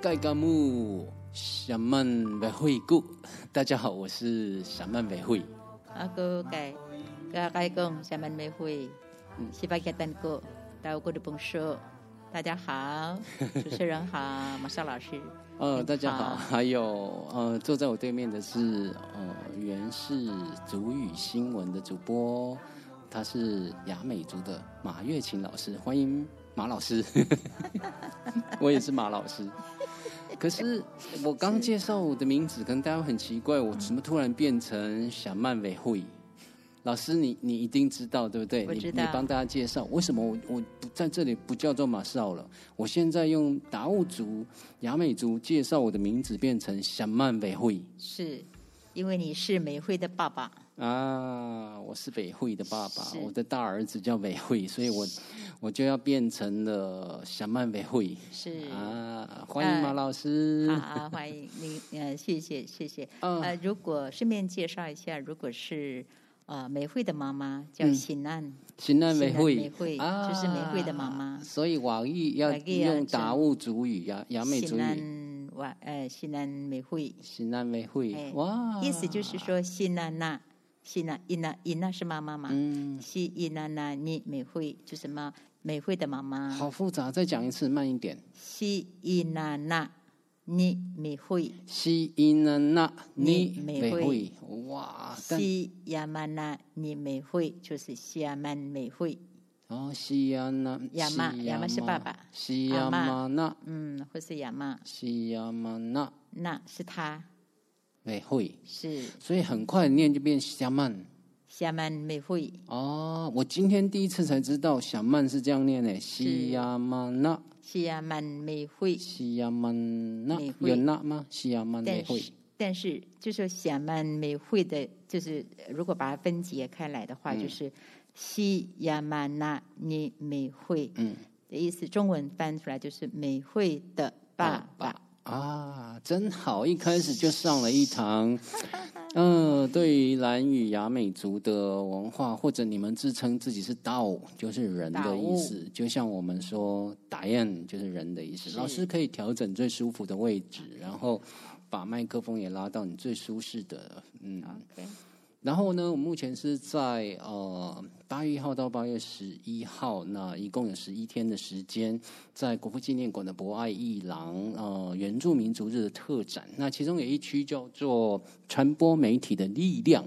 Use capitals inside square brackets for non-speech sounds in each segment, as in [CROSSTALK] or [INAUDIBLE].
盖嘎木小曼维会故，大家好，我是小曼维会。阿哥盖盖盖公小曼维会，西巴盖丹哥，大家过的 bon 说，大家好，[LAUGHS] 主持人好，马少老师。呃，大家好，还有呃，坐在我对面的是呃，原是足语新闻的主播，他是雅美族的马月琴老师，欢迎马老师。[LAUGHS] 我也是马老师，可是我刚介绍我的名字，可能大家很奇怪，我怎么突然变成小曼委会？老师，你你一定知道对不对？你你帮大家介绍为什么我我不在这里不叫做马少了？我现在用达悟族、雅美族介绍我的名字，变成小曼委会。是因为你是美惠的爸爸啊！我是美惠的爸爸，我的大儿子叫美惠，所以我我就要变成了小曼美惠。是啊，欢迎马老师。[LAUGHS] 好，欢迎您。呃，谢谢谢谢。呃，如果顺便介绍一下，如果是。啊，美惠的妈妈叫新安，新安美惠，美惠就是美惠的妈妈。所以网易要用达悟族语，雅雅美族语。哇，呃，西南美惠，西南美惠，哇，意思就是说西南那，西南伊娜伊娜是妈妈嘛？嗯，西伊娜娜你美惠就是妈美惠的妈妈。好复杂，再讲一次，慢一点。西伊娜娜。你美惠，西伊那那你美惠，哇！西亚曼那你美惠，就是西亚曼美惠。哦，西亚那亚妈，亚妈是爸爸。西亚曼那，嗯，或是亚妈。西亚曼那，那是他美惠，是。所以很快念就变西亚曼。西亚曼美惠。哦，我今天第一次才知道小曼是这样念的，西亚曼那。西亚曼美惠，西亚曼那有那吗？西亚曼美惠，但是就是西亚曼美惠的，就是如果把它分解开来的话，就是西亚玛那尼美惠，嗯，的意思，中文翻出来就是美惠的爸爸。啊，真好！一开始就上了一堂，嗯，[LAUGHS] 对于蓝语雅美族的文化，或者你们自称自己是道，就是人的意思，就像我们说打雁就是人的意思。老师可以调整最舒服的位置，然后把麦克风也拉到你最舒适的，嗯。然后呢，我目前是在呃八月一号到八月十一号，那一共有十一天的时间，在国父纪念馆的博爱艺廊呃原住民族日的特展。那其中有一区叫做传播媒体的力量，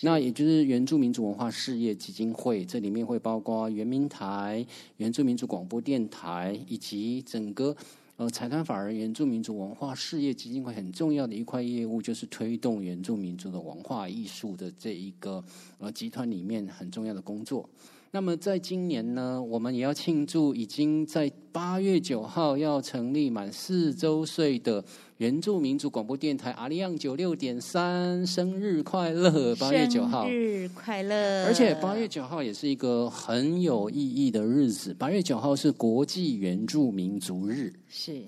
那也就是原住民族文化事业基金会，这里面会包括原民台、原住民族广播电台以及整个。呃，财团法人原住民族文化事业基金会很重要的一块业务，就是推动原住民族的文化艺术的这一个呃集团里面很重要的工作。那么，在今年呢，我们也要庆祝已经在八月九号要成立满四周岁的原住民族广播电台阿里昂九六点三生日快乐！八月九号，生日快乐！而且八月九号也是一个很有意义的日子。八月九号是国际原住民族日，是，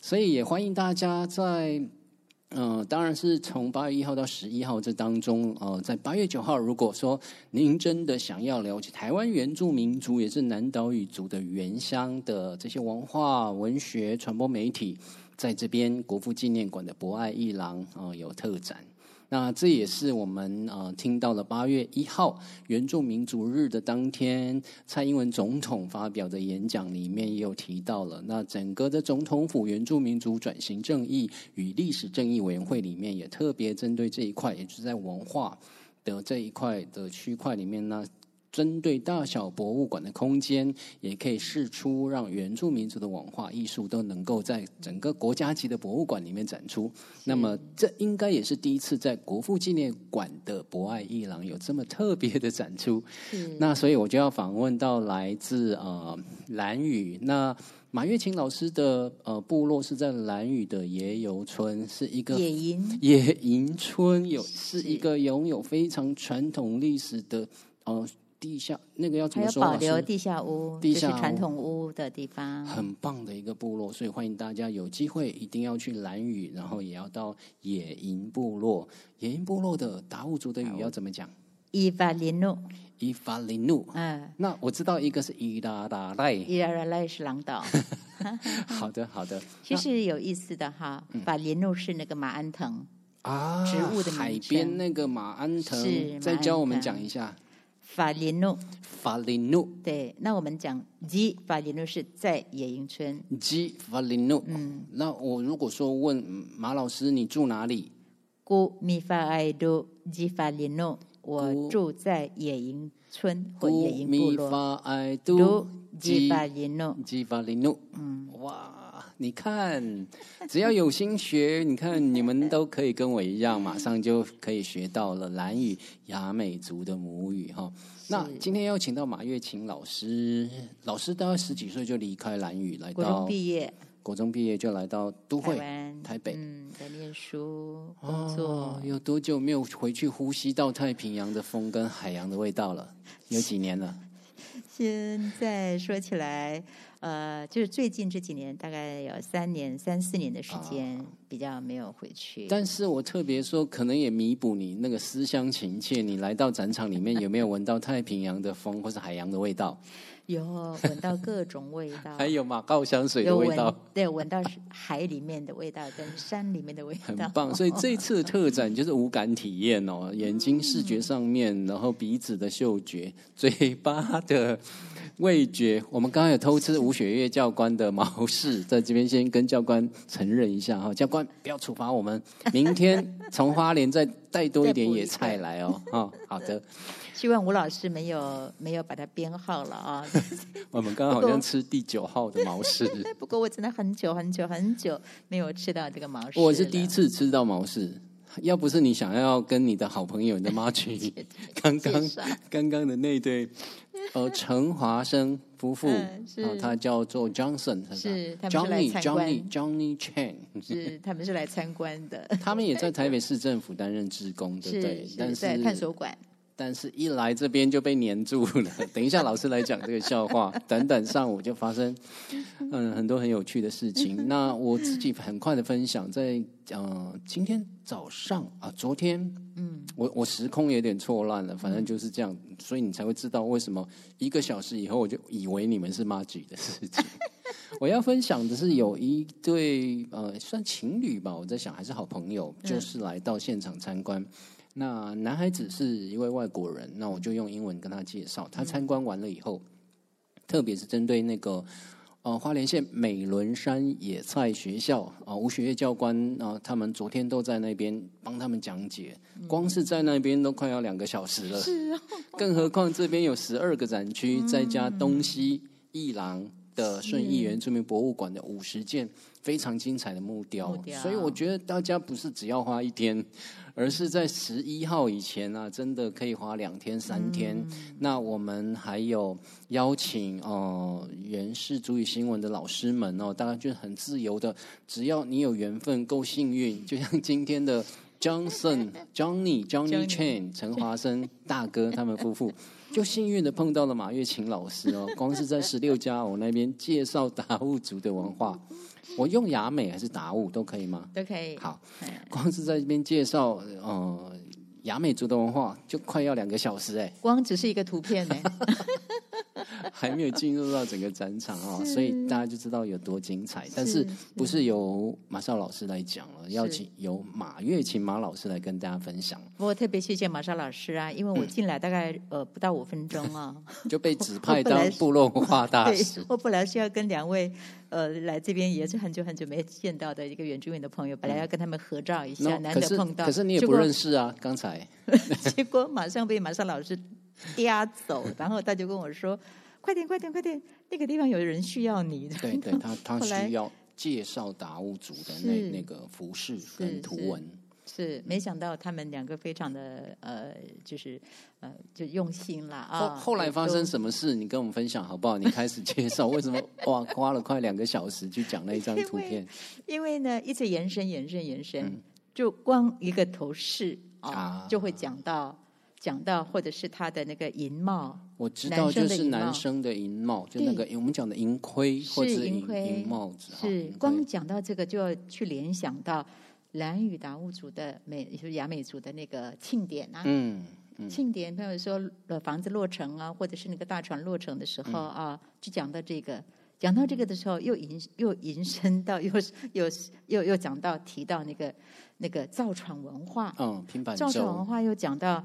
所以也欢迎大家在。嗯，当然是从八月一号到十一号这当中，呃，在八月九号，如果说您真的想要了解台湾原住民族，也是南岛语族的原乡的这些文化、文学、传播媒体，在这边国父纪念馆的博爱一廊啊有特展。那这也是我们啊听到了八月一号原住民族日的当天，蔡英文总统发表的演讲里面也有提到了。那整个的总统府原住民族转型正义与历史正义委员会里面也特别针对这一块，也就是在文化的这一块的区块里面呢。针对大小博物馆的空间，也可以试出让原住民族的文化艺术都能够在整个国家级的博物馆里面展出。那么，这应该也是第一次在国父纪念馆的博爱艺廊有这么特别的展出。那所以我就要访问到来自呃兰屿，那马月琴老师的呃部落是在兰屿的野游村，是一个野营野营村，有是一个拥有非常传统历史的呃。地下那个要怎么说？保留地下屋，地下传统屋的地方，很棒的一个部落，所以欢迎大家有机会一定要去蓝屿，然后也要到野营部落。野营部落的达悟族的语要怎么讲？伊法林路，伊法林路。嗯，那我知道一个是伊达达赖。伊达达赖是狼岛。[LAUGHS] 好的，好的。其实有意思的哈，法林路是那个马鞍藤啊，植物的海边那个马鞍藤，再教我们讲一下。法林诺，法林诺。对，那我们讲基法林诺是在野营村。基法林诺。嗯，那我如果说问马老师，你住哪里？古米法埃多基法林诺，我住在野营村或野营部落。米法埃多基法林诺，基法林诺。嗯，哇。你看，只要有心学，你看你们都可以跟我一样，马上就可以学到了蓝语雅美族的母语哈。那今天邀请到马月琴老师，老师大概十几岁就离开蓝语，来到国中毕业，国中毕业就来到都会台北，嗯，在念书工作。有多久没有回去呼吸到太平洋的风跟海洋的味道了？有几年了？现在说起来。呃，就是最近这几年，大概有三年、三四年的时间，比较没有回去。但是我特别说，可能也弥补你那个思乡情切。你来到展场里面，有没有闻到太平洋的风，或是海洋的味道？有闻到各种味道，还有马告香水的味道，对，闻到海里面的味道跟山里面的味道，很棒。所以这次的特展就是五感体验哦，眼睛视觉上面，然后鼻子的嗅觉，嘴巴的味觉。我们刚刚有偷吃吴雪月教官的毛氏，在这边先跟教官承认一下哈，教官不要处罚我们，明天从花莲再带多一点野菜来哦。[LAUGHS] 哦，好的。希望吴老师没有没有把它编号了啊！[LAUGHS] 我们刚刚好像吃第九号的毛氏，[LAUGHS] 不过我真的很久很久很久没有吃到这个毛氏。我是第一次吃到毛氏，要不是你想要跟你的好朋友你的妈去，[LAUGHS] 刚刚刚刚的那对呃陈华生夫妇啊，他叫做 Johnson，是 [LAUGHS] Johnny Johnny Johnny Chan，是他们是来参观的，[LAUGHS] 他们也在台北市政府担任职工，对不对？但是在探索馆。但是，一来这边就被黏住了。[LAUGHS] 等一下，老师来讲这个笑话。短短，上午就发生嗯很多很有趣的事情。[LAUGHS] 那我自己很快的分享，在呃今天早上啊，昨天嗯，我我时空有点错乱了，反正就是这样，所以你才会知道为什么一个小时以后我就以为你们是妈吉的事情。[LAUGHS] 我要分享的是有一对呃算情侣吧，我在想还是好朋友，就是来到现场参观。那男孩子是一位外国人，那我就用英文跟他介绍。他参观完了以后，特别是针对那个呃花莲县美仑山野菜学校啊吴雪月教官啊，他们昨天都在那边帮他们讲解，光是在那边都快要两个小时了，更何况这边有十二个展区，再加东西一廊的顺义原住民博物馆的五十件非常精彩的木雕，所以我觉得大家不是只要花一天。而是在十一号以前啊，真的可以花两天三天。那我们还有邀请哦，原氏主语新闻的老师们哦，大家就很自由的，只要你有缘分、够幸运，就像今天的 Johnson、[LAUGHS] Johnny、Johnny Chan、陈华生大哥他们夫妇，就幸运的碰到了马月琴老师哦。光是在十六家我那边介绍达悟族的文化。我用雅美还是达悟都可以吗？都可以。好，光是在这边介绍，呃，雅美族的文化就快要两个小时哎。光只是一个图片呢。[LAUGHS] [LAUGHS] 还没有进入到整个展场啊，所以大家就知道有多精彩。但是不是由马少老师来讲了，要请由马月琴马老师来跟大家分享。我特别谢谢马少老师啊，因为我进来大概呃不到五分钟啊，[LAUGHS] 就被指派当部落文化大使。我本来是要跟两位呃来这边也是很久很久没见到的一个原住民的朋友，本来要跟他们合照一下，难得碰到。可是你也不认识啊，刚才。[LAUGHS] 结果马上被马少老师 [LAUGHS] 押走，然后他就跟我说。[LAUGHS] 快点，快点，快点！那个地方有人需要你。对，[LAUGHS] 对他，他需要介绍达悟族的那那个服饰跟图文。是，没想到他们两个非常的呃，就是呃，就用心啦啊。后来发生什么事？你跟我们分享好不好？你开始介绍为什么哇，花了快两个小时去讲那一张图片。因为呢，一直延伸，延伸，延伸，就光一个头饰啊，就会讲到。讲到或者是他的那个银帽，我知道就是男生的银帽，就那个我们讲的银盔或者银银帽子。是光讲到这个就要去联想到蓝屿达悟族的美，就是雅美族的那个庆典啊。嗯，庆典，比如说呃房子落成啊，或者是那个大船落成的时候啊，就讲到这个，讲到这个的时候，又引又引申到，又又又又讲到提到那个那个造船文化，嗯，平板造船文。化又讲到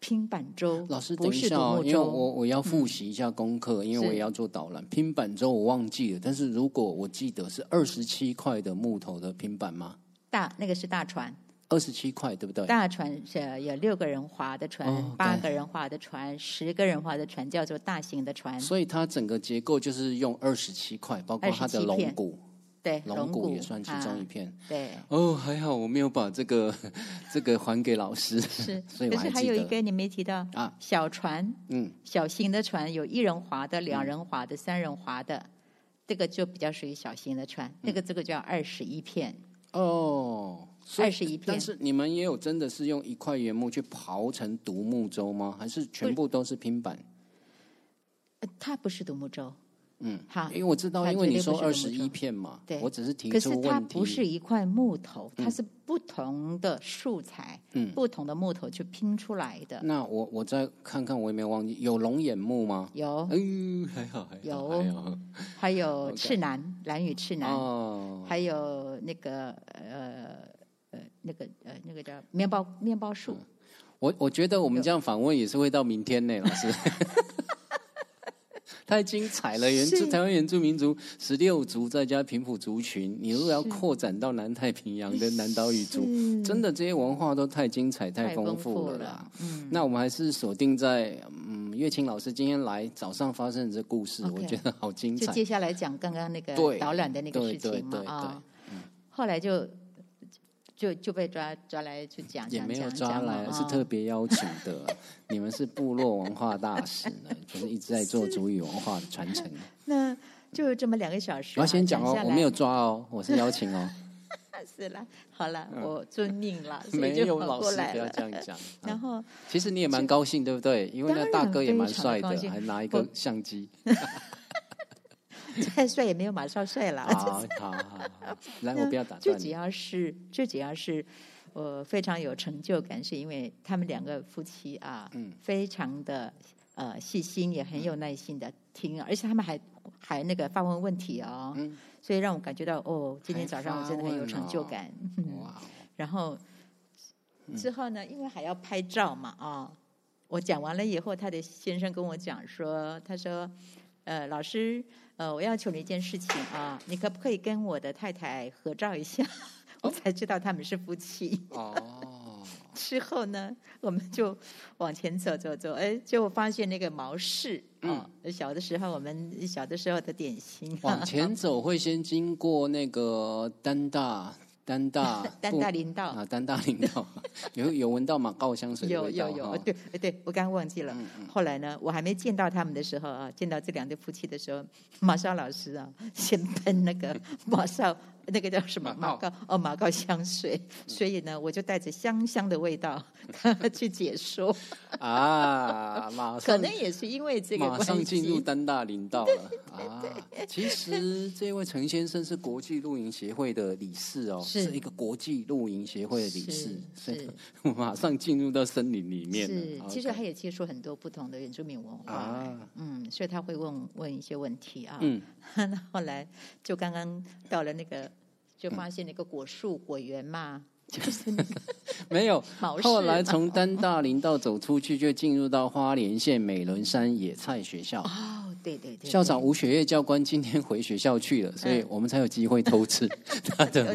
拼板舟，老师，等一下哦，因为我，我要复习一下功课，因为我也要做导览。拼板舟我忘记了，但是如果我记得是二十七块的木头的拼板吗？大那个是大船，二十七块，对不对？大船是有六个人划的船，八个人划的船，十个人划的船叫做大型的船，所以它整个结构就是用二十七块，包括它的龙骨，对，龙骨也算其中一啊片。对。哦，还好我没有把这个 [LAUGHS] 这个还给老师，是，[LAUGHS] 所以可是还有一个你没提到啊，小船，嗯，小型的船有一人划的、两人划的、三人划的，这个就比较属于小型的船。那个这个叫二十一片，哦，二十一片但是你们也有真的是用一块原木去刨成独木舟吗？还是全部都是拼板？呃它不是独木舟，嗯，好因为我知道，因为你说二十一片嘛，对我只是提可是它出问题。不是一块木头，它是不同的素材，嗯不同的木头去拼出来的。那我我再看看，我有没有忘记有龙眼木吗？有，嗯，还好还好有还有赤楠，蓝屿赤楠，哦，还有那个呃呃那个呃那个叫面包面包树。我我觉得我们这样访问也是会到明天呢，老师。[LAUGHS] 太精彩了！原住台湾原住民族十六族再加平埔族群，你如果要扩展到南太平洋的南岛语族，真的这些文化都太精彩、太丰丰富了了啦。嗯，那我们还是锁定在嗯，月琴老师今天来早上发生的这故事我觉得好精彩。就接下来讲刚刚那个对导览的那个对事情嘛对对啊，后来就就就被抓抓来去讲，讲也没有抓来，是特别邀请的。你们是部落文化大使呢，就是一直在做族语文化的传承。[LAUGHS] 那就这么两个小时、我啊，要先讲哦我没有抓哦，我是邀请哦。[LAUGHS] 是了，好了，我遵命了，所以嗯没有就跑老师不要。这样讲。[LAUGHS] 然后其实你也蛮高兴，对不对？因为那大哥也蛮帅的，还拿一个相机。[LAUGHS] 再帅也没有马少帅了，好好好好，来，我不要打断最主。要是最主要是。我非常有成就感，是因为他们两个夫妻啊，嗯非常的呃细心，也很有耐心的听，而且他们还还那个发问问题哦，嗯所以让我感觉到哦，今天早上我真的很有成就感。[LAUGHS] 然后之后呢，因为还要拍照嘛，啊、我讲完了以后，他的先生跟我讲说，他说，呃，老师，呃，我要求你一件事情啊，你可不可以跟我的太太合照一下？[LAUGHS] 我才知道他们是夫妻。哦，[LAUGHS] 之后呢，我们就往前走走走，哎，就发现那个毛氏啊、小的时候我们小的时候的点心，往前走会先经过那个丹大丹大 [LAUGHS] 丹大林道。啊，丹大林道，[LAUGHS] 有有闻到马告香水的有味道有有，哈。对呃对，我刚刚忘记了。嗯。后来呢，我还没见到他们的时候啊，见到这两对夫妻的时候，马少老师啊，先喷那个马少那个叫什么马告马告哦马告香水，所以呢，我就带着香香的味道 [LAUGHS] 去解说，啊，马可能也是因为这个马上关进入系。丹大林道了啊！其实这位陈先生是国际露营协会的理事哦，是是一个国际露营协会的理事，是 [LAUGHS] 马上进入到森林里面是了。，其实 OK 他也接触很多不同的原住民文化，啊，嗯，所以他会问问一些问题啊。嗯，[LAUGHS] 那后来就刚刚到了那个，就发现那个果树果园嘛，[LAUGHS] 就是那个没有。[LAUGHS] 后来从丹大林道走出去，就进入到花莲县美伦山野菜学校。哦，对对对，校长吴雪月教官今天回学校去了，所以我们才有机会偷吃 [LAUGHS] 他的。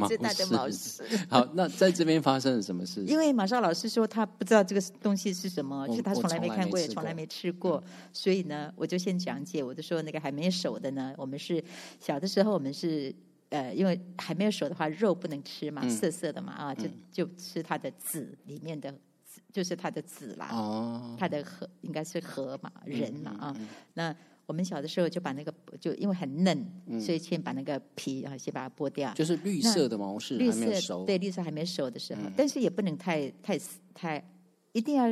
好，那在这边发生了什么事？因为马少老师说他不知道这个东西是什么，就是他我从来没看过，也从来没吃过嗯从来没吃过，所以呢，我就先讲解。我就说那个还没熟的呢，我们是小的时候我们是呃，因为还没有熟的话，肉不能吃嘛，嗯。涩涩的嘛啊，就就吃它的籽里面的籽，就是它的籽啦，哦，它的核应该是核嘛，人嘛嗯啊。那我们小的时候就把那个就因为很嫩，所以先把那个皮啊先把它剥掉，就是绿色的毛是绿色对绿色还没熟的时候，但是也不能太太太，一定要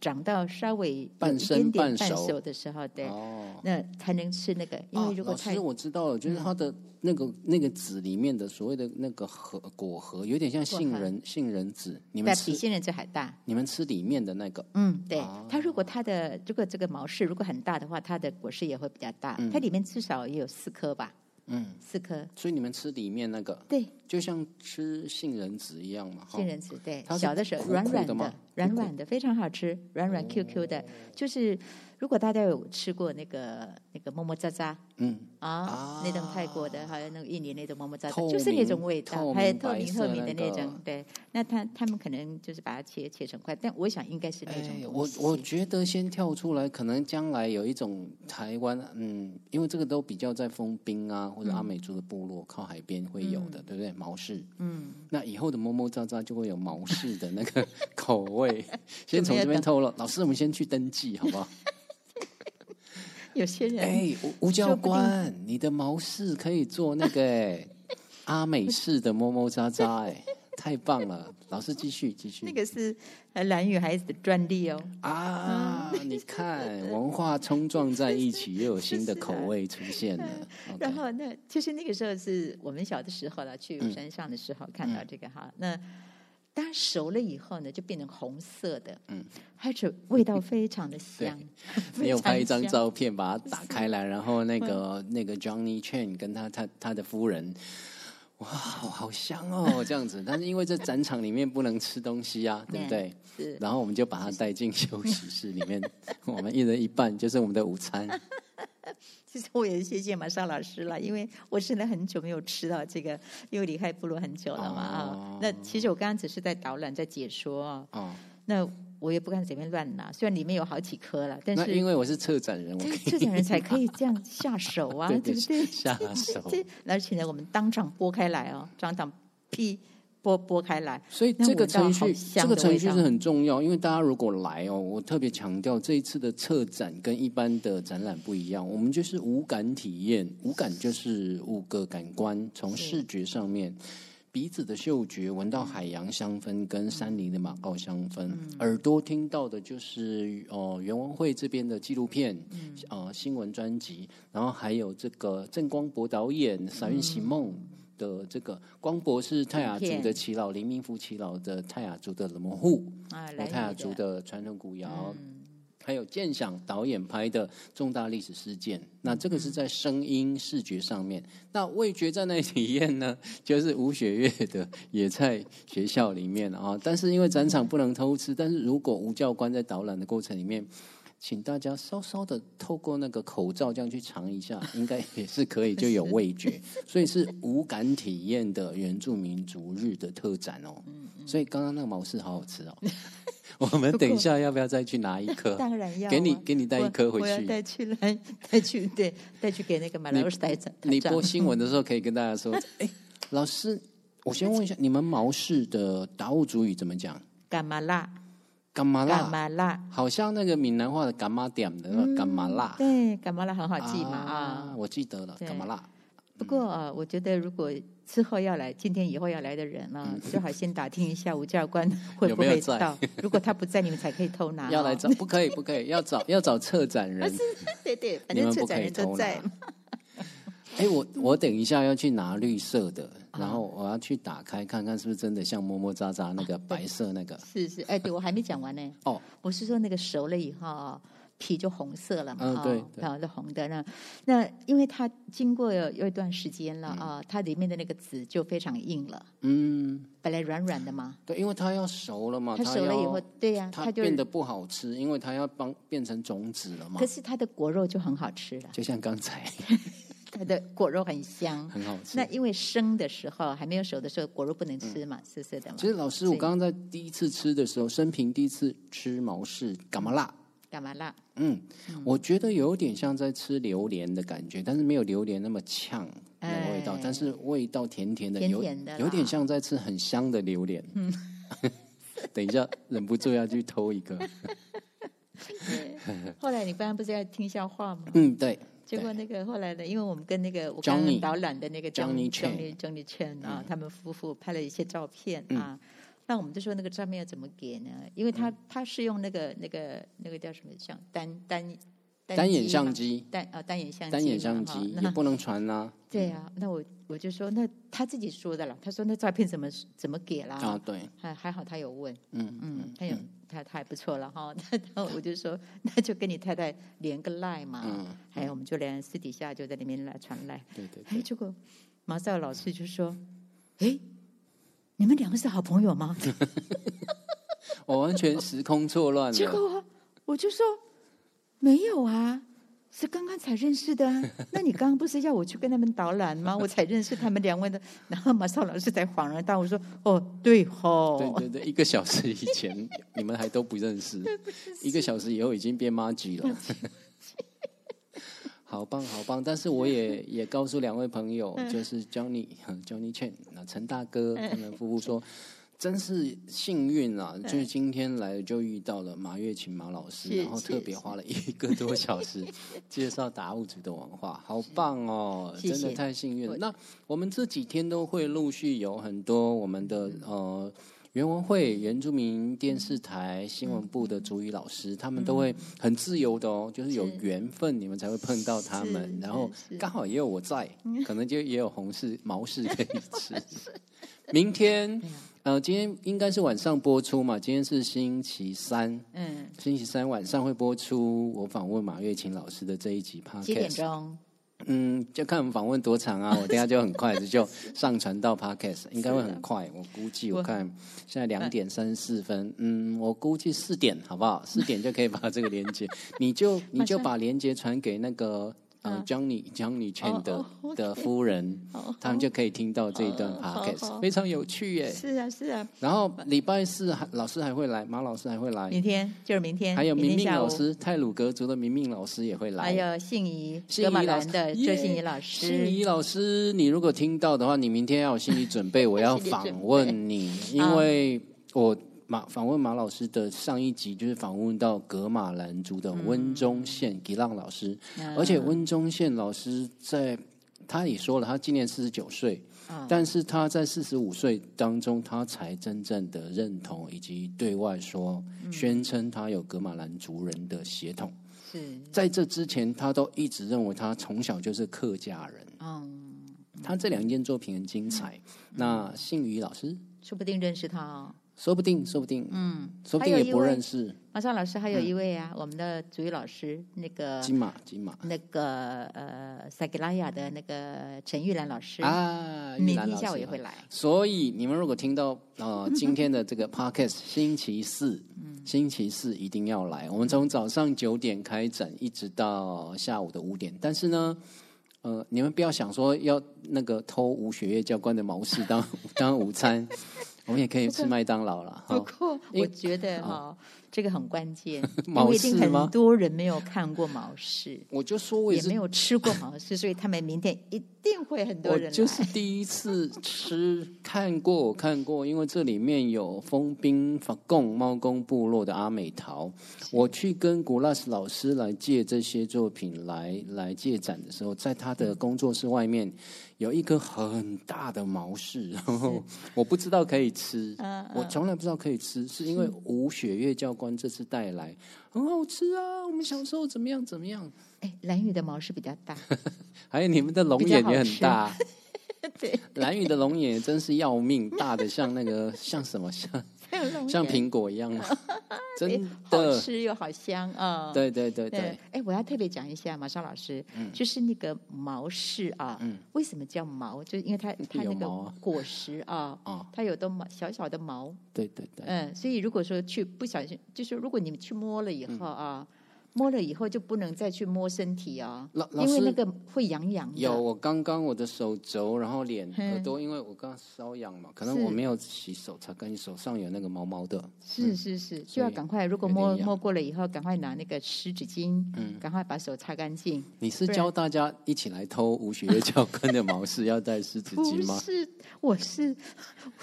长到稍微有半一点点生半熟的时候，对，哦。那才能吃那个，因为如果太啊老师，我知道了，就是它的那个那个籽里面的所谓的那个核果核，有点像杏仁杏仁籽。你们比杏仁籽还大。你们吃里面的那个，嗯，对，哦它如果它的如果这个毛氏如果很大的话，它的果实也会比较大，它里面至少也有四颗吧，嗯，四颗。所以你们吃里面那个，对，就像吃杏仁籽一样嘛。杏仁籽，对小的时候软软的软软的，非常好吃，软软 Q Q 的。就是如果大家有吃过那个那个么么喳喳嗯，啊啊，那种泰国的，还有那个印尼那种么么喳透喳，就是那种味道，还有透明透明的那个种，对。那他他们可能就是把它切切成块，但我想应该是那种哎，东西我我觉得先跳出来，可能将来有一种台湾，嗯，因为这个都比较在封冰啊或者阿美族的部落、靠海边会有的，对不对？毛氏，嗯，那以后的摸摸喳喳就会有毛氏的那个 [LAUGHS] 口味。先从这边透露，老师，我们先去登记好不好？有些人哎，吴吴教官，你的毛氏可以做那个哎阿美式的摸摸喳喳，哎，太棒了！老师继续继续那个是呃蓝雨孩子的专利哦。啊！你看，文化冲撞在一起，又有新的口味出现了。[LAUGHS] 然后那其实那个时候是我们小的时候了，去嗯山上的时候看到这个哈。那当它熟了以后呢，就变成红色的，嗯，而且味道非常的 [LAUGHS] 香。你有拍一张？照片，把它打开来，然后那个那个 Johnny Chen 跟他他他的夫人，哇，好香哦，[LAUGHS] 这样子。但是因为这展场里面不能吃东西啊，[LAUGHS] 对不对？是然后我们就把它带进休息室里面，[LAUGHS] 我们一人一半，就是我们的午餐。其实我也谢谢马少老师了，因为我真的很久没有吃到这个，因为离开部落很久了嘛啊、哦那其实我刚刚只是在导览，在解说啊。哦，那我也不敢随便乱拿，虽然里面有好几颗了，但是因为我是策展人，我可以这种人才可以这样下手啊，[LAUGHS] 对对不对？下手。这而且呢，我们当场剥开来哦，当场劈剥剥开来，所以这个程序，这个程序是很重要，因为大家如果来哦，我特别强调这一次的策展跟一般的展览不一样，我们就是无感体验，无感就是五个感官，从视觉上面。鼻子的嗅觉闻到海洋香氛跟山林的马告香氛，耳朵听到的就是哦袁文慧这边的纪录片，呃新闻专辑，然后还有这个郑光博导演《傻运喜梦》的这个光博是泰雅族的耆老，林明福耆老的泰雅族的模糊，啊，泰雅族的传统古谣。还有建想导演拍的重大历史事件，那这个是在声音视觉上面。那味觉在那体验呢，就是吴雪月的也在学校里面啊。但是因为展场不能偷吃，但是如果吴教官在导览的过程里面，请大家稍稍的透过那个口罩这样去尝一下，应该也是可以就有味觉。所以是无感体验的原住民族日的特展哦。所以刚刚那个毛氏好好吃哦。[LAUGHS] 我们等一下要不要再去拿一颗？[LAUGHS] 当然要啊给你给你带一颗回我我要去。带去来带去对带去给那个马来斯带长。你播新闻的时候可以跟大家说，[LAUGHS] 哎，老师，我先问一下，你们毛氏的达悟族语怎么讲？干嘛啦？干嘛干啦？嘛啦？好像那个闽南话的干嘛点的那个干嘛啦？对，干嘛啦很好记嘛啊。我记得了，对干嘛啦？不过啊，我觉得如果之后要来，今天以后要来的人啊，最好先打听一下吴教官 [LAUGHS] 会不会到。如果他不在，你们才可以偷拿哦。要来找不可以不可以，要找要找策展人。对对，反正策展人都在。[LAUGHS] 哎，我我等一下要去拿绿色的，然后我要去打开看看是不是真的像么么喳喳那个白色那个。是是，哎，对我还没讲完呢。哦，我是说那个熟了以后啊，皮就红色了嘛，啊嗯对对然后是红的那那因为它经过有有一段时间了啊，它里面的那个籽就非常硬了，嗯，本来软软的嘛，对，因为它要熟了嘛，它熟了以后要，对呀，它它就变得不好吃，因为它要帮变成种子了嘛可。是它的果肉就很好吃了，就像刚才 [LAUGHS] 它的果肉很香。很好吃那。因为生的时候还没有熟的时候，果肉不能吃嘛，涩涩的嘛其。实老师，我刚刚在第一次吃的时候，生平第一次吃毛氏干嘛辣？干嘛啦？嗯，我觉得有点像在吃榴莲的感觉，但是没有榴莲那么呛的味道，哎但是味道甜甜的，有甜甜的啦有点像在吃很香的榴莲。嗯，[LAUGHS] 等一下忍不住要去偷一个。对 [LAUGHS] 后来你刚刚不是要听笑话吗？嗯，对，结果那个后来呢，因为我们跟那个我 Johnny 刚刚导览的那个 Johnny Johnny Johnny Chen 啊，他们夫妇拍了一些照片啊。那我们就说那个照片要怎么给呢？因为他他是用那个那个那个叫什么像单单单眼相机，单啊单眼相机，单眼相机也不能传啊。[LAUGHS] 对啊，那我我就说，那他自己说的了。他说那照片怎么怎么给啦？啊，对，还还好他有问，嗯嗯，他有他他还不错了哈。[LAUGHS] 那我就说，那就跟你太太连个赖嘛。嗯，还有我们就连私底下就在里面来传赖。对对。哎，结果马少老师就说，哎。你们两个是好朋友吗？[LAUGHS] 我完全时空错乱了。结果我就说没有啊，是刚刚才认识的。[LAUGHS] 那你刚刚不是要我去跟他们导览吗？[LAUGHS] 我才认识他们两位的。然后马少老师才恍然大悟说：“哦，对吼，对对对，一个小时以前你们还都不认识，一个小时以后已经变妈吉了。”好棒，好棒！但是我也也告诉两位朋友，就是 Johnny、Johnny Chen、那陈大哥他们夫妇说，真是幸运啊！就是今天来就遇到了马月琴马老师，然后特别花了一个多小时 [LAUGHS] 介绍达悟族的文化，好棒哦！真的太幸运了。那我们这几天都会陆续有很多我们的呃。原文会、原住民电视台新闻部的主语老师，他们都会很自由的哦，就是有缘分，你们才会碰到他们。然后刚好也有我在，可能就也有红柿毛柿可以吃。明天，[LAUGHS] 呃，今天应该是晚上播出嘛？今天是星期三，嗯，星期三晚上会播出我访问马月琴老师的这一集 podcast。几点钟？嗯，就看我们访问多长啊！[LAUGHS] 我等下就很快的就上传到 Podcast，应该会很快。我估计我看现在两点三十四分，嗯，我估计四点好不好？四点就可以把这个连接，你就你就把连接传给那个。嗯，Johnny Johnny Chen 的的夫人，[LAUGHS] 他们就可以听到这一段 podcast，非常有趣耶。是啊，是啊。然后礼拜四还老师还会来，马老师还会来。明天就是明天，还有明明老师，泰鲁格族的明明老师也会来。还有信宜，格马兰的周信宜老师。信宜老师，你如果听到的话，你明天要有心理准备，我要访问你，因为我。马访问马老师的上一集就是访问到格马兰族的温中宪吉浪老师，而且温中宪老师在他也说了，他今年四十九岁，但是他在四十五岁当中，他才真正的认同以及对外说宣称他有格马兰族人的血统。是。在这之前，他都一直认为他从小就是客家人。嗯，他这两件作品很精彩。那信宇老师？说不定认识他哦。说不定，说不定，嗯，说不定也不认识。马少老师还有一位啊，我们的主语老师，那个金马，金马，那个呃，塞格拉雅的那个陈玉兰老师啊，明天下午也会来。所以你们如果听到呃 [LAUGHS] 今天的这个 podcast，[LAUGHS] 星期四，星期四一定要来。我们从早上九点开展，一直到下午的五点。但是呢，呃，你们不要想说要那个偷吴雪月教官的毛事当 [LAUGHS] 当午餐。我们也可以吃麦当劳了。不过我觉得哈，这个很关键，[LAUGHS] 因为一定很多人没有看过毛氏，我就说我也没有吃过毛氏，[LAUGHS] 所以他们明天一定会很多人。就是第一次吃，看过我看过，因为这里面有封兵法贡猫公部落的阿美桃，我去跟古拉斯老师来借这些作品来来借展的时候，在他的工作室外面。有一颗很大的毛氏，然后 [LAUGHS] 我不知道可以吃，我从来不知道可以吃，是因为吴雪月教官这次带来很好吃啊。我们小时候怎么样怎么样？哎，蓝雨的毛是比较大，[LAUGHS] 还有你们的龙眼也很大。[LAUGHS] 对，蓝雨的龙眼真是要命，大的像那个 [LAUGHS] 像什么像。像苹果一样吗？[LAUGHS] 真的好吃又好香啊！对对对对。哎，我要特别讲一下马少老师，就是那个毛氏啊，为什么叫毛？就是因为它它那个果实啊，它有的毛小小的毛。对对对。嗯，所以如果说去不小心，就是如果你们去摸了以后啊。摸了以后就不能再去摸身体啊，因为那个会痒痒。有，我刚刚我的手肘，然后脸、耳朵，因为我刚刚瘙痒嘛，可能我没有洗手擦干净，手上有那个毛毛的。是是是，就要赶快，如果摸摸过了以后，赶快拿那个湿纸巾，嗯，赶快把手擦干净。你是教大家一起来偷吴雪月教官的毛是要带湿纸巾吗？[LAUGHS] 不是，我是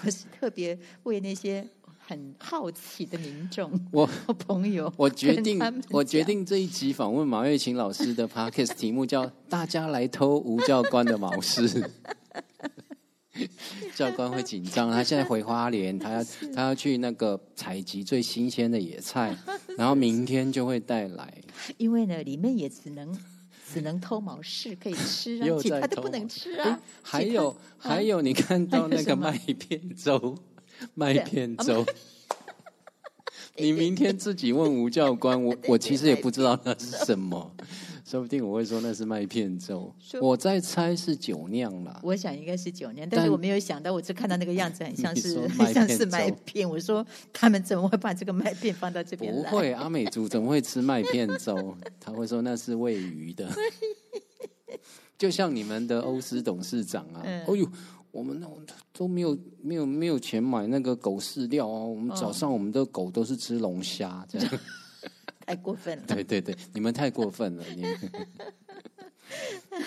我是特别为那些。很好奇的民众，我朋友，[LAUGHS] 我决定，我决定这一集访问马月琴老师的 podcast 题目叫“大家来偷吴教官的毛事”。[LAUGHS] 教官会紧张，他现在回花莲，他要他要去那个采集最新鲜的野菜，然后明天就会带来。因为呢，里面也只能 [LAUGHS] 只能偷毛柿可以吃啊，又其他的不能吃啊。还有还有，你看到那个麦片粥，[LAUGHS] 麦片粥。[LAUGHS] 你明天自己问吴教官，[LAUGHS] 我我其实也不知道那是什么，说不定我会说那是麦片粥。我在猜是酒酿啦。我想应该是酒酿，但是我没有想到，我只看到那个样子很像是很像是片麦片。我说他们怎么会把这个麦片放到这边来？不会，阿美族怎么会吃麦片粥？他会说那是喂鱼的，就像你们的欧斯董事长啊，嗯哦呦，我们那都没有没有没有钱买那个狗饲料哦，我们早上我们的狗都是吃龙虾这样。[LAUGHS] 太过分了。[LAUGHS] 对对对，你们太过分了，你。[LAUGHS]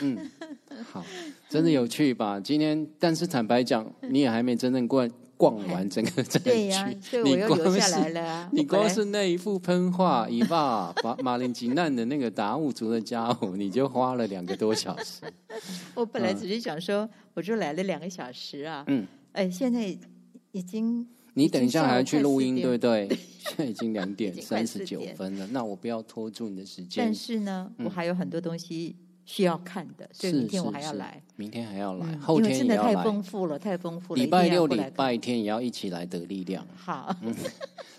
嗯，好，真的有趣吧？今天，但是坦白讲，你也还没真正逛逛完整个战对呀、区，所以我你光又留下是来了啊。你光是那一幅喷画，以把把马林吉难的那个达悟族的家伙，你就花了两个多小时。[LAUGHS] 我本来只是想说，我就来了两个小时啊。嗯，哎，现在已经你等一下还要去录音，对不对？现在已经两点 [LAUGHS] 三十九分了，那我不要拖住你的时间但。是呢，我还有很多东西需要看的，所以明天我还要来。明天还要来，嗯后因为真的太。丰富了，太丰富了。礼拜六、礼拜天也要一起来得力量，好，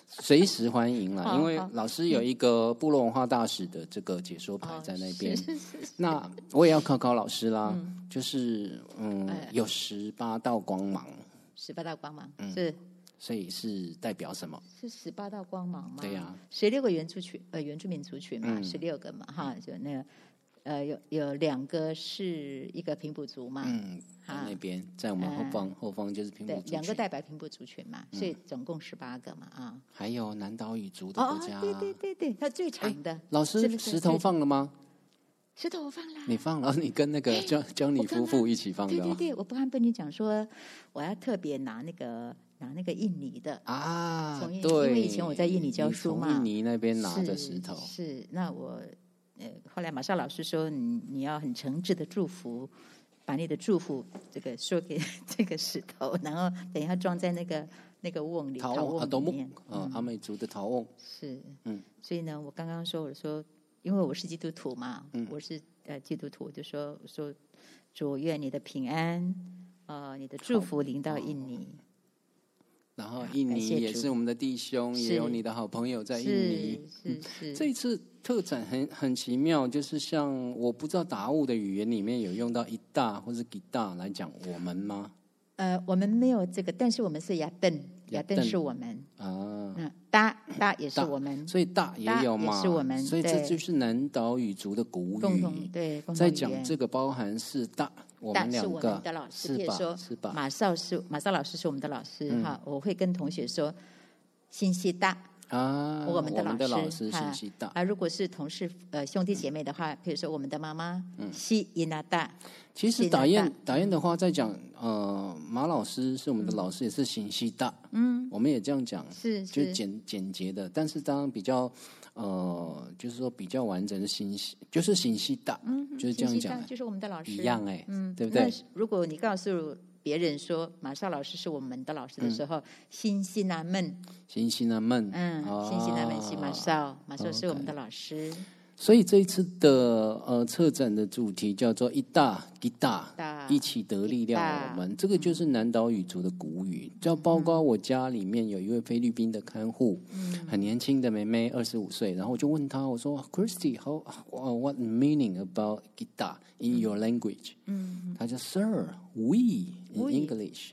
随时欢迎啦。因为老师有一个部落文化大使的这个解说牌哦在那边，那我也要考考老师啦。就是嗯哎，有十八道光芒，十八道光芒嗯是所以是代表什么？是十八道光芒吗？对呀十六个原住群呃原住民族群嘛，嗯十六个嘛哈，就那个呃有有两个是一个平埔族嘛，嗯，啊那边，在我们后方，后方就是平埔对，族两个群代表平埔族群嘛，所以总共十八个嘛啊。还有南岛语族的哦国家。哦，对对对对，它最长的老师，石头放了吗？石头我放了。你放了，[LAUGHS] 你跟那个江江你夫妇一起放的哦对对对，我不刚跟你讲说，我要特别拿那个拿那个印尼的，啊对，因为以前我在印尼教书嘛印尼那边拿着石头，是，那我呃，后来马少老师说，你你要很诚挚的祝福，把你的祝福这个说给 [LAUGHS] 这个石头，然后等一下装在那个那个瓮里，陶瓮里面，，嗯，阿美族的陶瓮，是，嗯，所以呢，我刚刚说，我说，因为我是基督徒嘛，嗯我是呃基督徒，我就说我说，主愿你的平安，呃，你的祝福临到印尼，然后印尼也是我们的弟兄，也有你的好朋友在印尼是。是是，这一次特展很很奇妙，就是像我不知道达悟的语言里面有用到一大或者几大来讲我们吗？呃，我们没有这个，但是我们是雅顿，雅邓邓是我们，啊，嗯，大大也是我们所以大也有嘛，也是我们所以这就是南岛语族的古共同语。对在讲这个包含是大，我们们两个的老师，是吧？譬如说是吧？马少是马少老师是我们的老师嗯哈，我会跟同学说信息大啊，我们的的老老师信息大，啊，如果是同事呃兄弟姐妹的话，比如说我们的妈妈嗯。西伊娜大，其实打雁打雁的话，在讲呃，马老师是我们的老师，也是信息大，嗯，我们也这样讲，是就是。简简洁的，但是当然比较呃，就是说比较完整的信息，就是信息大，嗯，就是这样讲，就是我们的老师。一样哎，嗯，对不对？如果你告诉别人说马少老师是我们的老师的时候，欣欣纳闷，星星纳闷，嗯，欣欣纳闷是马啊少，马少是我们的老师，所以这一次的呃策展的主题叫做“一大一大大一起得力量”，大。我们这个就是南岛语族的古语。就包括我家里面有一位菲律宾的看护，很年轻的妹妹，二十五岁，然后我就问她，我说：“Christy，how、uh, what meaning about guitar in your language？” 嗯，她就 “Sir，we in English”，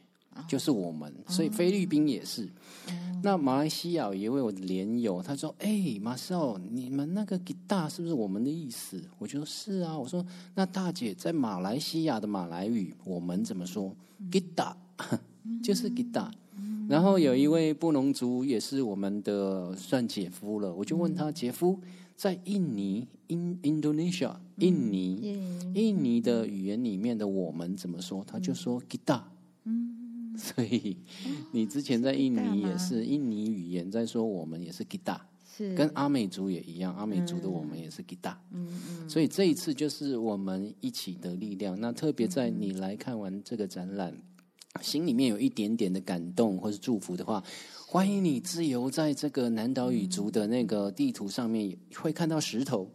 就是我们，所以菲律宾也是。那马来西亚有一位我的连友，他说：“哎、马少，你们那个 guitar 是不是我们的意思？”我就说：“是啊。”我说：“那大姐在马来西亚的马来语，我们怎么说？guitar [LAUGHS] 就是 guitar。”然后有一位布农族也是我们的算姐夫了，我就问他：“姐夫，在印尼 in Indonesia 印尼印尼的语言里面的我们怎么说？”他就说 “guitar”。所以你之前在印尼也是印尼语言在说我们也是 guitar，是跟阿美族也一样，阿美族的我们也是 guitar。嗯嗯所以这一次就是我们一起的力量。那特别在你来看完这个展览，心里面有一点点的感动或是祝福的话，欢迎你自由在这个南岛语族的那个地图上面会看到石头。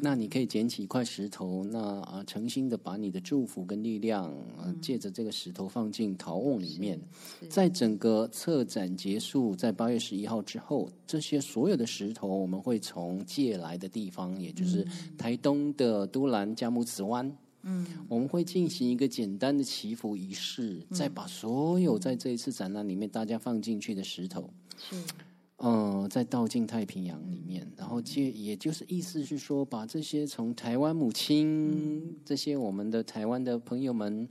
那你可以捡起一块石头，那啊，诚心的把你的祝福跟力量，借着这个石头放进陶瓮里面。在整个策展结束，在八月十一号之后，这些所有的石头，我们会从借来的地方，也就是台东的都兰加木子湾，嗯，我们会进行一个简单的祈福仪式，再把所有在这一次展览里面大家放进去的石头，是。呃，再倒进太平洋里面，然后借，也就是意思是说，把这些从台湾母亲，这些我们的台湾的朋友们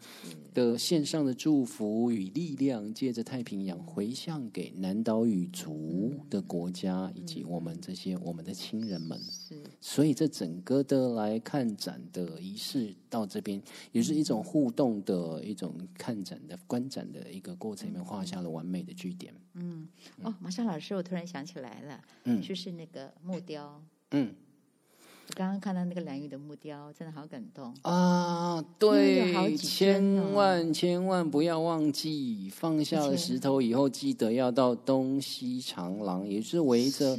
的线上的祝福与力量，借着太平洋回向给南岛语族的国家以及我们这些我们的亲人们。是，所以这整个的来看展的仪式到这边，也是一种互动的一种看展的观展的一个过程里面画下了完美的句点。嗯，哦，马上老师，我突然想起来了，嗯，就是那个木雕，嗯，我刚刚看到那个蓝玉的木雕，真的好感动。啊！对，千万千万不要忘记放下了石头以后，记得要到东西长廊，也是围着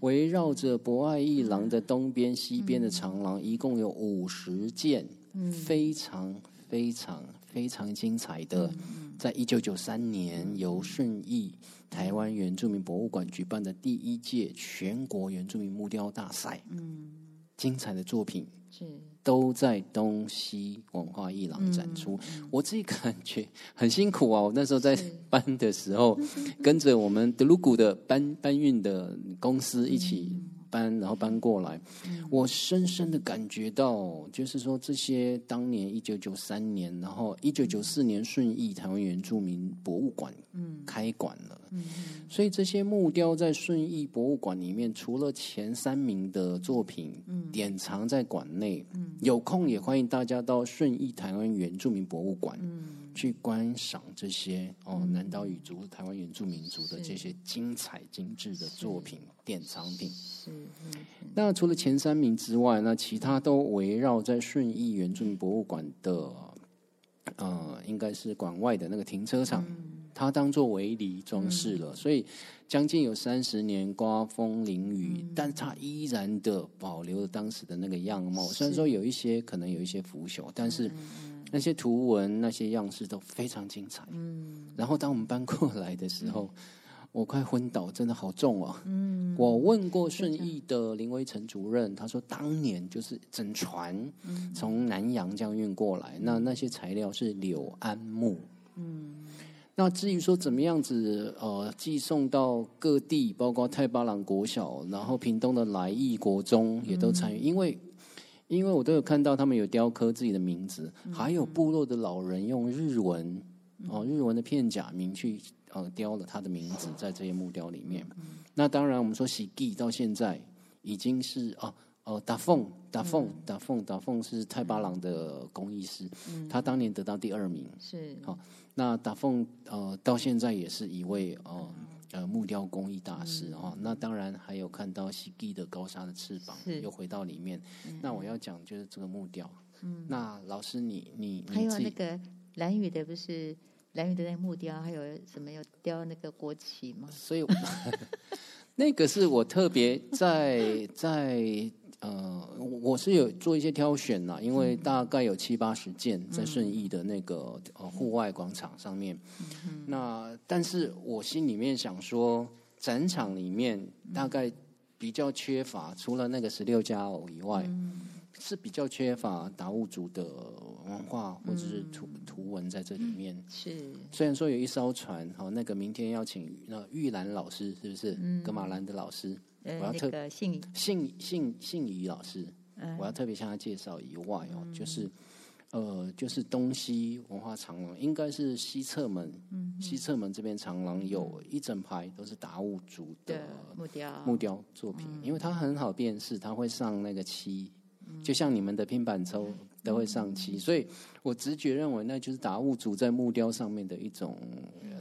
围绕着博爱一廊的东边、西边的长廊，一共有五十件，非常非常非常精彩的。在一九九三年，由顺义台湾原住民博物馆举办的第一届全国原住民木雕大赛，嗯，精彩的作品是都在东西文化艺廊展出。我自己感觉很辛苦啊！我那时候在搬的时候，跟着我们德鲁古的搬搬运的公司一起。搬，然后搬过来，我深深的感觉到，就是说这些当年一九九三年，然后一九九四年顺义台湾原住民博物馆开馆了，所以这些木雕在顺义博物馆里面，除了前三名的作品典藏在馆内，有空也欢迎大家到顺义台湾原住民博物馆。去观赏这些哦，南岛语族、台湾原住民族的这些精彩精致的作品、典藏品。是，那除了前三名之外，那其他都围绕在顺义原住民博物馆的，呃，应该是馆外的那个停车场，它当做围篱装饰了。所以将近有三十年刮风淋雨，但它依然的保留了当时的那个样貌。虽然说有一些可能有一些腐朽，但是。那些图文、那些样式都非常精彩。嗯，然后当我们搬过来的时候，我快昏倒，真的好重啊！嗯，我问过顺义的林威成主任，他说当年就是整船从南洋这样运过来，那那些材料是柳安木。嗯，那至于说怎么样子呃寄送到各地，包括太巴朗国小，然后屏东的来义国中也都参与，因为。因为我都有看到他们有雕刻自己的名字，还有部落的老人用日文哦日文的片假名去呃雕了他的名字在这些木雕里面。那当然，我们说喜地到现在已经是哦哦达凤达凤达凤达凤是太巴郎的工艺师，他当年得到第二名是好。那达凤呃到现在也是一位哦。呃，木雕工艺大师哦，那当然还有看到西基的高沙的翅膀，又回到里面。那我要讲就是这个木雕。嗯，那老师你你还有那个蓝雨的不是蓝雨的那木雕，还有什么要雕那个国旗吗？所以 [LAUGHS] 那个是我特别在在。呃，我是有做一些挑选啦，因为大概有七八十件在顺义的那个呃户外广场上面。那但是我心里面想说，展场里面大概比较缺乏，除了那个十六家偶以外，是比较缺乏达悟族的文化或者是图图文在这里面。是，虽然说有一艘船，好，那个明天要请那玉兰老师，是不是？嗯格马兰的老师。我要特信信信信仪老师，我要特别向他介绍以外哦，就是呃，就是东西文化长廊，应该是西侧门，西侧门这边长廊有一整排都是达悟族的木雕木雕作品，因为它很好辨识，它会上那个漆，就像你们的拼板抽都会上漆，所以我直觉认为那就是达悟族在木雕上面的一种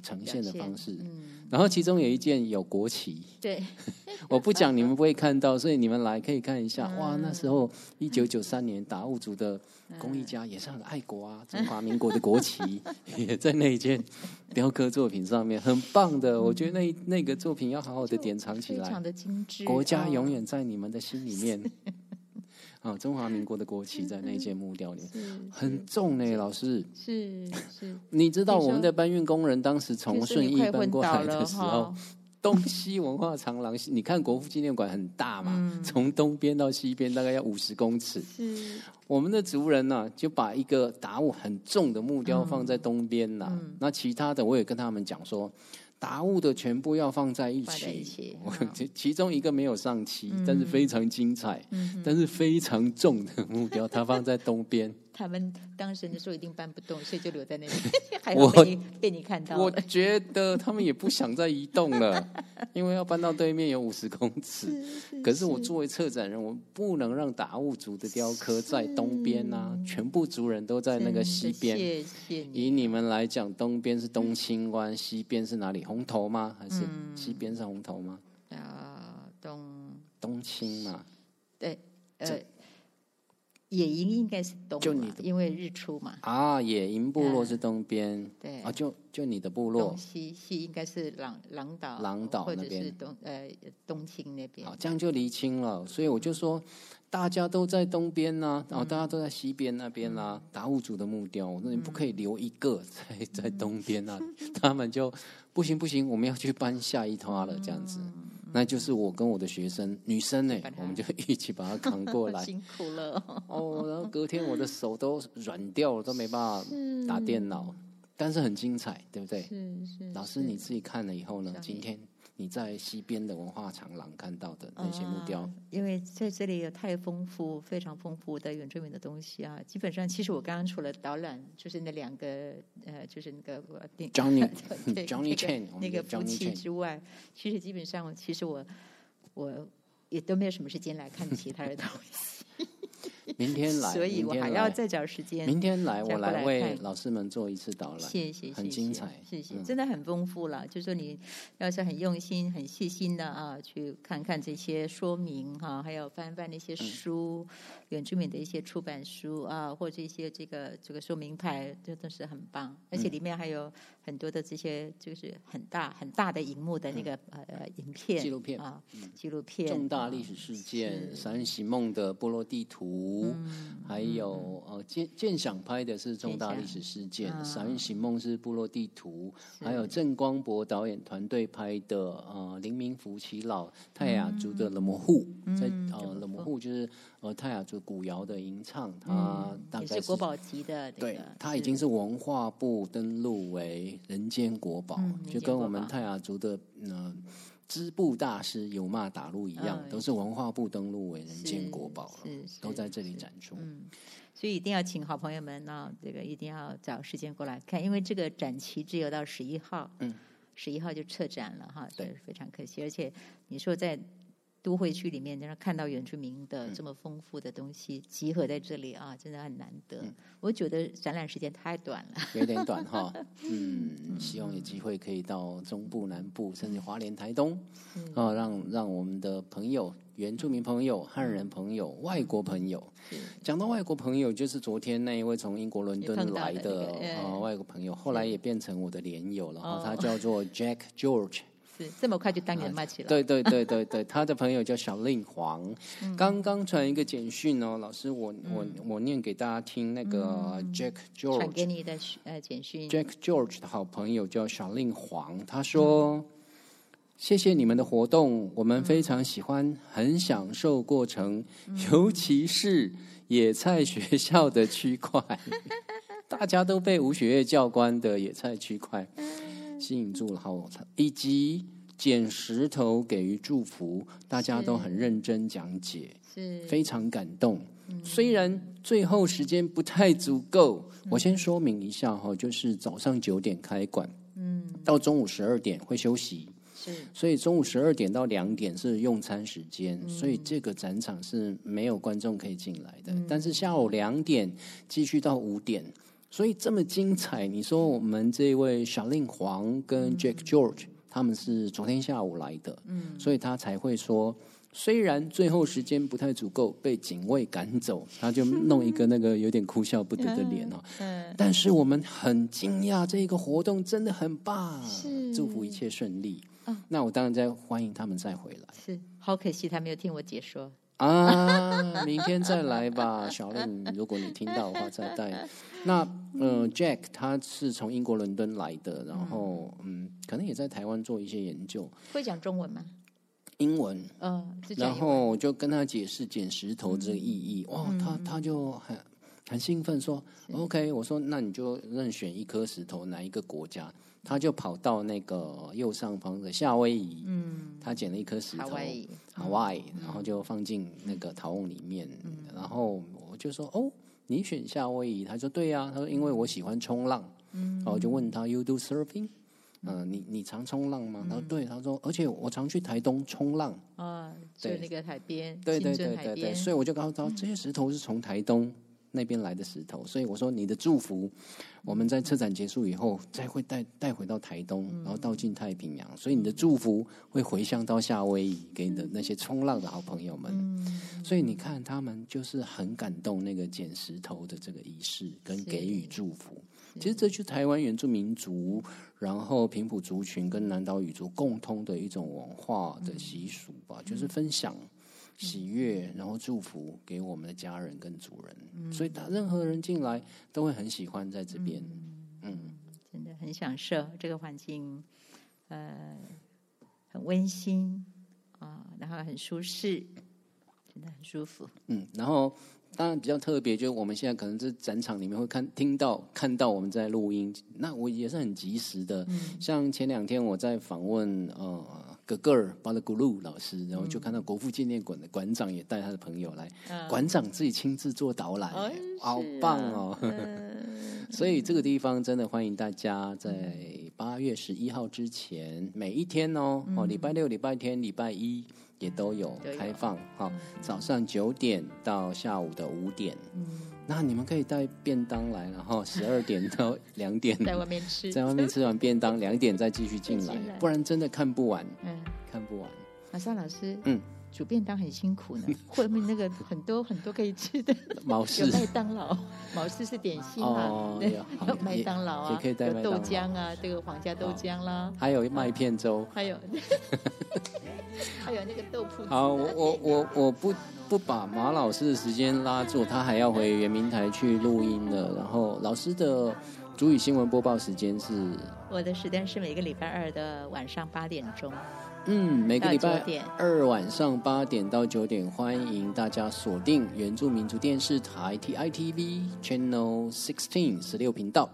呈现的方式。然后其中有一件有国旗，对，[LAUGHS] 我不讲你们不会看到，所以你们来可以看一下。哇，那时候一九九三年达悟族的工艺家也是很爱国啊，中华民国的国旗 [LAUGHS] 也在那一件雕刻作品上面，很棒的。我觉得那那个作品要好好的典藏起来，非常的精致，国家永远在你们的心里面。[LAUGHS] 啊，中华民国的国旗在那件木雕里面很重呢，老师是是。[LAUGHS] 你知道我们的搬运工人当时从顺义搬过来的时候，东西文化长廊，你看国父纪念馆很大嘛，从东边到西边大概要五十公尺。我们的族人呢就把一个打物很重的木雕放在东边呐，那其他的我也跟他们讲说。达物的全部要放在一起，其其中一个没有上漆，但是非常精彩，但是非常重的目标，它放在东边。他们当时的时候一定搬不动，所以就留在那里。[LAUGHS] 还好被你被你看到。我觉得他们也不想再移动了，因为要搬到对面有五十公尺。[LAUGHS] 可是我作为策展人，我不能让达悟族的雕刻在东边啊，全部族人都在那个西边。谢谢。以你们来讲，东边是东青湾，西边是哪里？红头吗？还是西边是红头吗？啊，东东青嘛。对，呃。野营应该是东，就你的，因为日出嘛。啊，野营部落是东边，对，啊，就就你的部落。西西应该是狼狼岛，狼岛那边是，东呃东青那边。好，这样就厘清了。所以我就说，大家都在东边呐，然后大家都在西边那边啦。达悟族的木雕，那你不可以留一个在在东边那里，[LAUGHS] 他们就不行不行，我们要去搬下一套了，这样子。那就是我跟我的学生女生呢，我们就一起把它扛过来。[LAUGHS] 辛苦了 [LAUGHS] 哦，然后隔天我的手都软掉了，都没办法打电脑，但是很精彩，对不对？是是。老师你自己看了以后呢？今天。你在西边的文化长廊看到的那些木雕，因为在这里有太丰富、非常丰富的原住民的东西啊。基本上，其实我刚刚除了导览，就是那两个呃，就是那个 Johnny [LAUGHS] Johnny Chen 那个夫妻之外，其实基本上，其实我我也都没有什么时间来看其他的东西。[LAUGHS] 明天来，所以我还要再找时间。明天来，我来为老师们做一次导览。谢谢，很精彩，谢谢，真的很丰富了。就说你要是很用心、很细心的啊，去看看这些说明哈，还有翻翻那些书，原住民的一些出版书啊，或者一些这个这个说明牌，真的是很棒。而且里面还有很多的这些，就是很大很大的荧幕的那个呃影片、纪录片啊，纪录片，重大历史事件，《三喜梦》的部落地图。还有呃，建建想拍的是重大历史事件，《闪运行梦》是部落地图，还有郑光博导演团队拍的呃，林明福耆老泰雅族的冷模户，在呃冷模户就是呃泰雅族古谣的吟唱，它大概是国宝级的，对，它已经是文化部登录为人间国宝，就跟我们泰雅族的呃。织布大师有骂打路一样，都是文化部登录为人间国宝了，都在这里展出。嗯，所以一定要请好朋友们呢，这个一定要找时间过来看，因为这个展期只有到十一号，嗯，十一号就撤展了哈，对，非常可惜。而且你说在。都会区里面，让看到原住民的这么丰富的东西集合在这里啊，真的很难得。我觉得展览时间太短了，有点短哈。[LAUGHS] 嗯，希望有机会可以到中部、南部，甚至华联、台东啊，让让我们的朋友、原住民朋友、汉人朋友、外国朋友，讲到外国朋友，就是昨天那一位从英国伦敦来的啊外国朋友，后来也变成我的连友了。他叫做 Jack George。这么快就当年卖起了？对对对对对，他的朋友叫小令黄，刚刚传一个简讯哦，老师我我我念给大家听，那个 Jack George 传给你的呃简讯，Jack George 的好朋友叫小令黄，他说谢谢你们的活动，我们非常喜欢，很享受过程，尤其是野菜学校的区块，大家都被吴雪月教官的野菜区块。吸引住了好，以及捡石头给予祝福，大家都很认真讲解，是。非常感动。虽然最后时间不太足够，我先说明一下哈，就是早上九点开馆，嗯，到中午十二点会休息，是，所以中午十二点到两点是用餐时间，所以这个展场是没有观众可以进来的。但是下午两点继续到五点，所以这么精彩。你说我们这位小令黄跟 Jack George 他们是昨天下午来的，嗯，所以他才会说。虽然最后时间不太足够，被警卫赶走，他就弄一个那个有点哭笑不得的脸哦。[LAUGHS] 嗯，但是我们很惊讶，这个活动真的很棒，是祝福一切顺利。那我当然在欢迎他们再回来。是，好可惜他没有听我解说啊，明天再来吧，[LAUGHS] 小令，如果你听到的话再带。那呃，Jack 他是从英国伦敦来的，然后嗯，可能也在台湾做一些研究。会讲中文吗？英文，嗯，然后我就跟他解释捡石头这个意义，哇，他他就很很兴奋说，OK，我说那你就任选一颗石头，哪一个国家？他就跑到那个右上方的夏威夷，嗯，他捡了一颗石头，Hawaii，然后就放进那个陶瓮里面，然后我就说，哦，你选夏威夷？他说对呀，他说因为我喜欢冲浪，嗯，然后我就问他，You do surfing？嗯，你你常冲浪吗？他说对，他说，而且我常去台东冲浪。啊，就那个海边，对对对对对，所以我就告诉他，这些石头是从台东那边来的石头，所以我说你的祝福，我们在车展结束以后，再会带带回到台东，然后到进太平洋，所以你的祝福会回向到夏威夷给你的那些冲浪的好朋友们，所以你看他们就是很感动那个捡石头的这个仪式跟给予祝福。其实这就是台湾原住民族，然后平埔族群跟南岛语族共通的一种文化的习俗吧，就是分享喜悦，然后祝福给我们的家人跟主人。所以，他任何人进来都会很喜欢在这边，嗯，真的很享受这个环境，呃，很温馨啊，然后很舒适，真的很舒服。嗯，然后。当然比较特别，就是我们现在可能是展场里面会看听到看到我们在录音，那我也是很及时的。像前两天我在访问呃格格尔巴勒古鲁老师，然后就看到国父纪念馆的馆长也带他的朋友来，馆长自己亲自做导览，好棒哦！[LAUGHS] 所以这个地方真的欢迎大家在八月十一号之前每一天哦，哦礼拜六、礼拜天、礼拜一。也都有开放，哈，早上九点到下午的五点，嗯，那你们可以带便当来，然后十二点到两点。在外面吃，在外面吃完便当，两点再继续进来，不然真的看不完，嗯，看不完。马上老师，嗯。煮便当很辛苦呢，[LAUGHS] 后面那个很多很多可以吃的，毛氏有麦当劳，毛氏是点心啊，对，[LAUGHS] 有麦当劳啊，有豆浆啊，这个皇家豆浆啦，还有麦片粥，还有 [LAUGHS] 还有那个豆腐。好，我我我我不不把马老师的时间拉住，他还要回圆明台去录音的。然后老师的主语新闻播报时间是，我的时间是每个礼拜二的晚上八点钟。嗯，每个礼拜二晚上八点到九点，欢迎大家锁定原住民族电视台 T I T V Channel Sixteen 十六频道。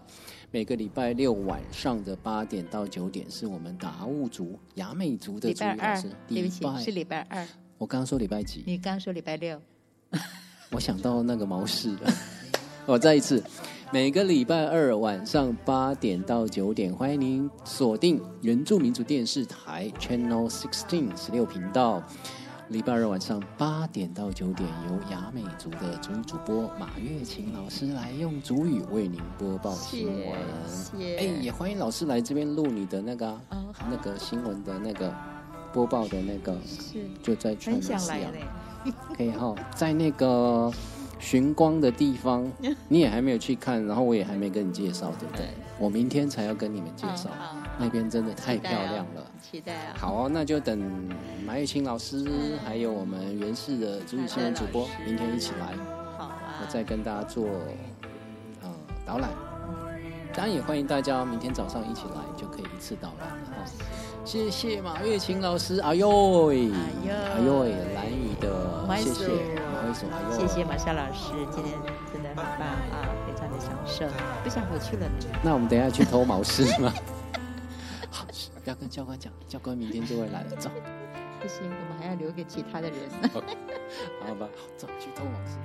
每个礼拜六晚上的八点到九点，是我们达悟族、雅美族的主老师。礼拜是礼拜二。我刚刚说礼拜几？你刚刚说礼拜六。我想到那个毛氏了。[LAUGHS] 我再一次。每个礼拜二晚上八点到九点，欢迎您锁定原住民族电视台 Channel Sixteen 十六频道。礼拜二晚上八点到九点，由雅美族的主语主播马月琴老师来用主语为您播报新闻。哎，也欢迎老师来这边录你的那个啊那个新闻的那个播报的那个，是就在全享来 [LAUGHS] 可以哈，在那个。寻光的地方，[LAUGHS] 你也还没有去看，然后我也还没跟你介绍，对不对？我明天才要跟你们介绍，那边真的太漂亮了，期待啊！好哦，那就等马玉清老师还有我们原氏的主语新闻主播明天一起来，好啊，我再跟大家做呃导览。当然也欢迎大家明天早上一起来，就可以一次导览哈。谢谢马月琴老师，哎呦喂，哎呦喂，蓝雨的，谢谢，谢谢马莎老师，今天真的很棒啊，非常的享受，不想回去了呢。那我们等下去偷毛是吗？[LAUGHS] 好，不要跟教官讲，教官明天就会来了，走。不行，我们还要留给其他的人。[LAUGHS] 好吧，走去偷毛丝。